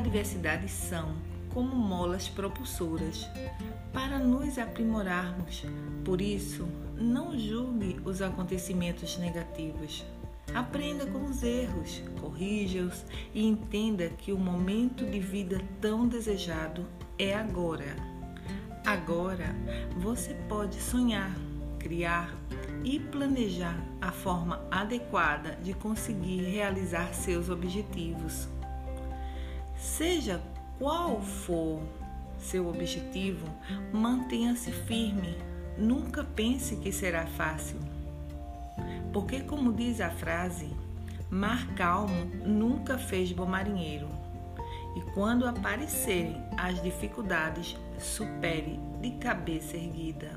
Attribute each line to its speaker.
Speaker 1: adversidades são como molas propulsoras para nos aprimorarmos. Por isso, não julgue os acontecimentos negativos. Aprenda com os erros, corrija-os e entenda que o momento de vida tão desejado é agora. Agora você pode sonhar, criar e planejar a forma adequada de conseguir realizar seus objetivos. Seja qual for seu objetivo, mantenha-se firme. Nunca pense que será fácil. Porque, como diz a frase, mar calmo nunca fez bom marinheiro. E quando aparecerem as dificuldades, supere de cabeça erguida.